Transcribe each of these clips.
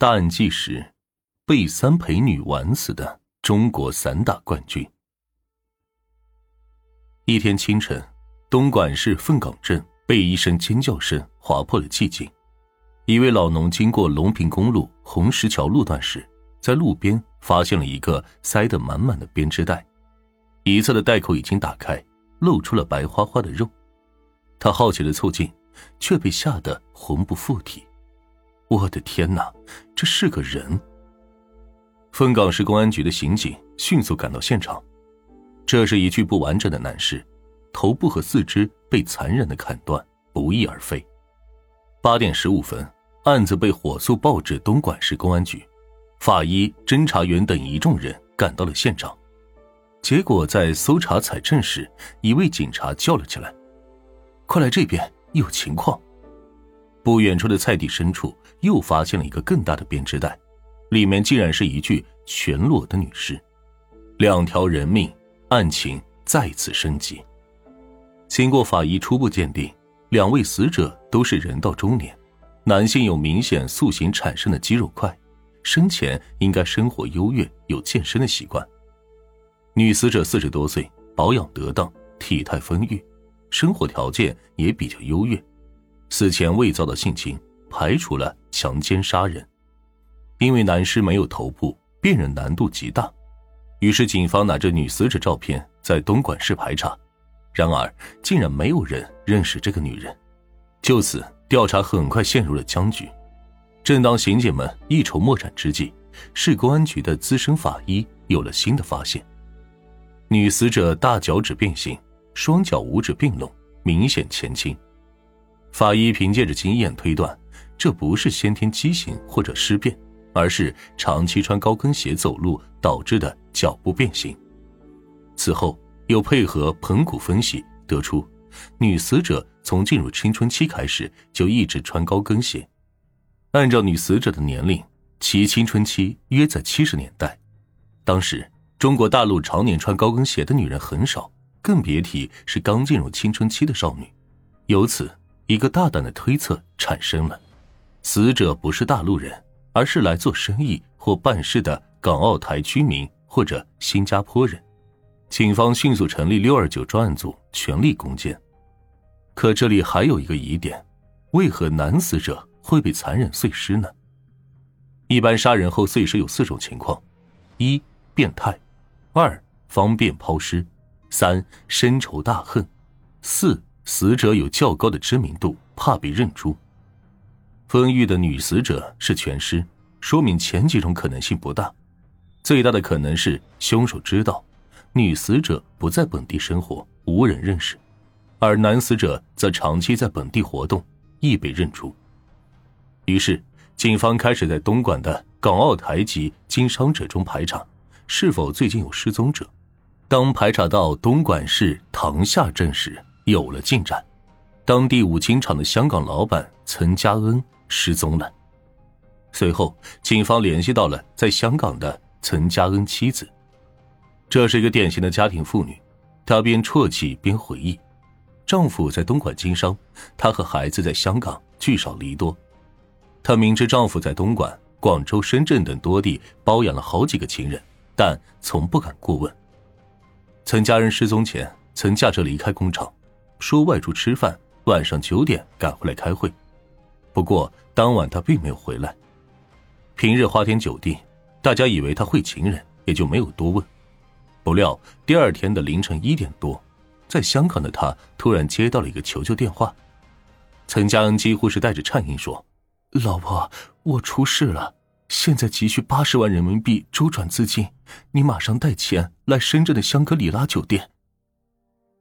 大案纪实：被三陪女玩死的中国散打冠军。一天清晨，东莞市凤岗镇被一声尖叫声划破了寂静。一位老农经过龙平公路红石桥路段时，在路边发现了一个塞得满满的编织袋，一侧的袋口已经打开，露出了白花花的肉。他好奇的凑近，却被吓得魂不附体。我的天哪，这是个人！凤岗市公安局的刑警迅速赶到现场，这是一具不完整的男尸，头部和四肢被残忍的砍断，不翼而飞。八点十五分，案子被火速报至东莞市公安局，法医、侦查员等一众人赶到了现场。结果在搜查采证时，一位警察叫了起来：“快来这边，有情况！”不远处的菜地深处，又发现了一个更大的编织袋，里面竟然是一具全裸的女尸，两条人命，案情再次升级。经过法医初步鉴定，两位死者都是人到中年，男性有明显塑形产生的肌肉块，生前应该生活优越，有健身的习惯。女死者四十多岁，保养得当，体态丰腴，生活条件也比较优越。死前未遭到性侵，排除了强奸杀人。因为男尸没有头部，辨认难度极大，于是警方拿着女死者照片在东莞市排查，然而竟然没有人认识这个女人。就此，调查很快陷入了僵局。正当刑警们一筹莫展之际，市公安局的资深法医有了新的发现：女死者大脚趾变形，双脚五指并拢，明显前倾。法医凭借着经验推断，这不是先天畸形或者尸变，而是长期穿高跟鞋走路导致的脚部变形。此后又配合盆骨分析，得出女死者从进入青春期开始就一直穿高跟鞋。按照女死者的年龄，其青春期约在七十年代。当时中国大陆常年穿高跟鞋的女人很少，更别提是刚进入青春期的少女。由此。一个大胆的推测产生了：死者不是大陆人，而是来做生意或办事的港澳台居民或者新加坡人。警方迅速成立六二九专案组，全力攻坚。可这里还有一个疑点：为何男死者会被残忍碎尸呢？一般杀人后碎尸有四种情况：一、变态；二、方便抛尸；三、深仇大恨；四。死者有较高的知名度，怕被认出。丰腴的女死者是全尸，说明前几种可能性不大。最大的可能是凶手知道女死者不在本地生活，无人认识，而男死者则长期在本地活动，易被认出。于是，警方开始在东莞的港澳台籍经商者中排查，是否最近有失踪者。当排查到东莞市塘厦镇时，有了进展，当地五金厂的香港老板岑家恩失踪了。随后，警方联系到了在香港的岑家恩妻子，这是一个典型的家庭妇女。她边啜泣边回忆：丈夫在东莞经商，她和孩子在香港聚少离多。她明知丈夫在东莞、广州、深圳等多地包养了好几个情人，但从不敢过问。岑家人失踪前，曾驾车离开工厂。说外出吃饭，晚上九点赶回来开会。不过当晚他并没有回来。平日花天酒地，大家以为他会情人，也就没有多问。不料第二天的凌晨一点多，在香港的他突然接到了一个求救电话。陈江几乎是带着颤音说：“老婆，我出事了，现在急需八十万人民币周转资金，你马上带钱来深圳的香格里拉酒店。”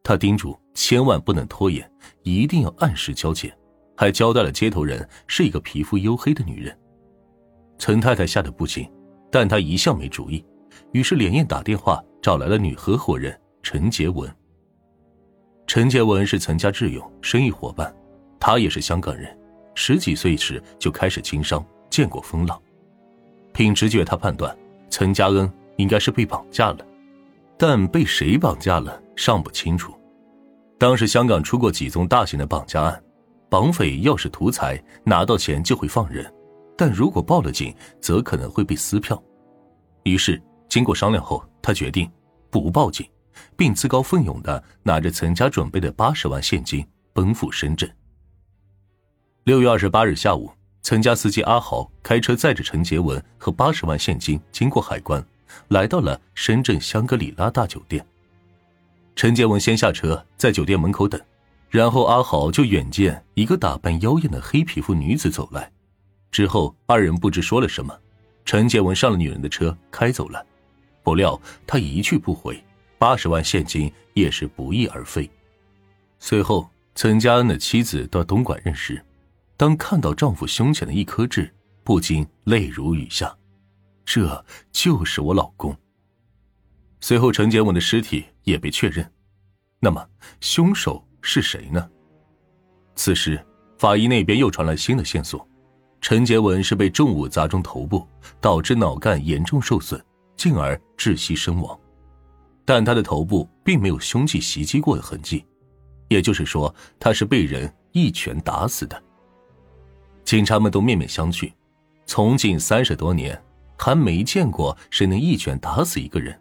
他叮嘱千万不能拖延，一定要按时交钱，还交代了接头人是一个皮肤黝黑的女人。陈太太吓得不轻，但她一向没主意，于是连夜打电话找来了女合伙人陈杰文。陈杰文是陈家挚友，生意伙伴，他也是香港人，十几岁时就开始经商，见过风浪。凭直觉，他判断陈家恩应该是被绑架了。但被谁绑架了尚不清楚。当时香港出过几宗大型的绑架案，绑匪要是图财，拿到钱就会放人，但如果报了警，则可能会被撕票。于是，经过商量后，他决定不报警，并自告奋勇的拿着曾家准备的八十万现金奔赴深圳。六月二十八日下午，曾家司机阿豪开车载着陈杰文和八十万现金经过海关，来到了深圳香格里拉大酒店。陈杰文先下车，在酒店门口等，然后阿豪就远见一个打扮妖艳的黑皮肤女子走来，之后二人不知说了什么，陈杰文上了女人的车开走了，不料他一去不回，八十万现金也是不翼而飞。随后，曾家恩的妻子到东莞认尸。当看到丈夫胸前的一颗痣，不禁泪如雨下。这就是我老公。随后，陈杰文的尸体也被确认。那么，凶手是谁呢？此时，法医那边又传来新的线索：陈杰文是被重物砸中头部，导致脑干严重受损，进而窒息身亡。但他的头部并没有凶器袭击过的痕迹，也就是说，他是被人一拳打死的。警察们都面面相觑，从警三十多年，还没见过谁能一拳打死一个人。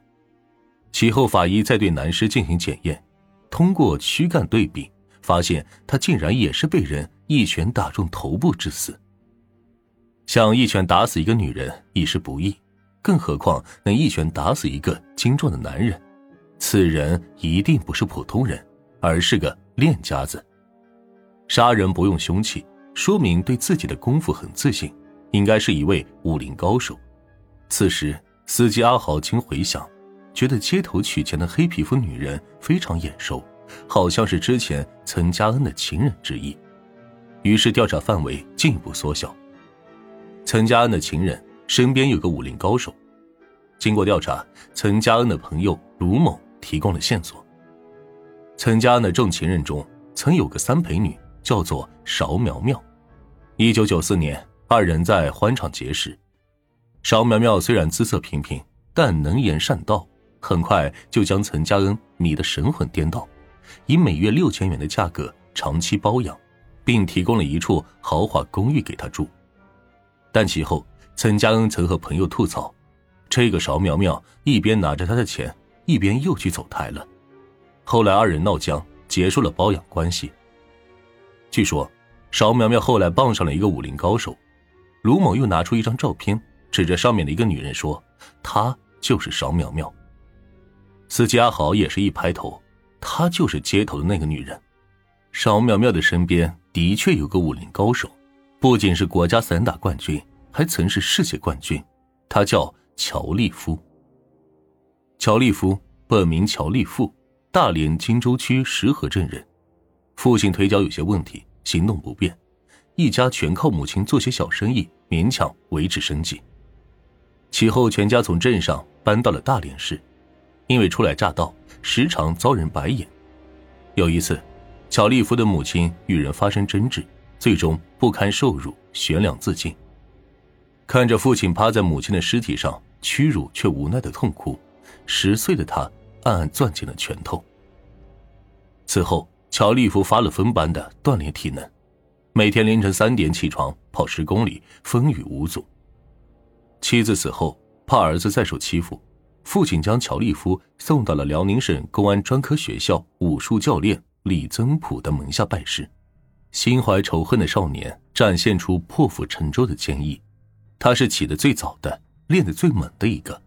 其后，法医再对男尸进行检验，通过躯干对比，发现他竟然也是被人一拳打中头部致死。想一拳打死一个女人已是不易，更何况能一拳打死一个精壮的男人？此人一定不是普通人，而是个练家子。杀人不用凶器。说明对自己的功夫很自信，应该是一位武林高手。此时，司机阿豪经回想，觉得街头取钱的黑皮肤女人非常眼熟，好像是之前曾家恩的情人之一。于是调查范围进一步缩小。曾家恩的情人身边有个武林高手。经过调查，曾家恩的朋友卢某提供了线索。曾家恩的正情人中曾有个三陪女，叫做邵苗苗。一九九四年，二人在欢场结识。邵苗苗虽然姿色平平，但能言善道，很快就将岑家恩迷得神魂颠倒，以每月六千元的价格长期包养，并提供了一处豪华公寓给他住。但其后，岑家恩曾和朋友吐槽，这个邵苗苗一边拿着他的钱，一边又去走台了。后来二人闹僵，结束了包养关系。据说。邵苗苗后来傍上了一个武林高手，卢某又拿出一张照片，指着上面的一个女人说：“她就是邵苗苗。”司机阿豪也是一拍头，她就是街头的那个女人。邵苗苗的身边的确有个武林高手，不仅是国家散打冠军，还曾是世界冠军，他叫乔立夫。乔立夫本名乔立富，大连金州区石河镇人，父亲腿脚有些问题。行动不便，一家全靠母亲做些小生意勉强维持生计。其后，全家从镇上搬到了大连市，因为初来乍到，时常遭人白眼。有一次，乔利夫的母亲与人发生争执，最终不堪受辱，悬梁自尽。看着父亲趴在母亲的尸体上，屈辱却无奈的痛哭，十岁的他暗暗攥紧了拳头。此后。乔利夫发了疯般的锻炼体能，每天凌晨三点起床跑十公里，风雨无阻。妻子死后，怕儿子再受欺负，父亲将乔立夫送到了辽宁省公安专科学校武术教练李增普的门下拜师。心怀仇恨的少年展现出破釜沉舟的坚毅，他是起得最早的、练得最猛的一个。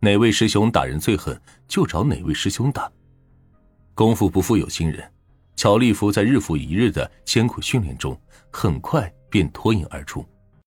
哪位师兄打人最狠，就找哪位师兄打。功夫不负有心人。乔立夫在日复一日的艰苦训练中，很快便脱颖而出。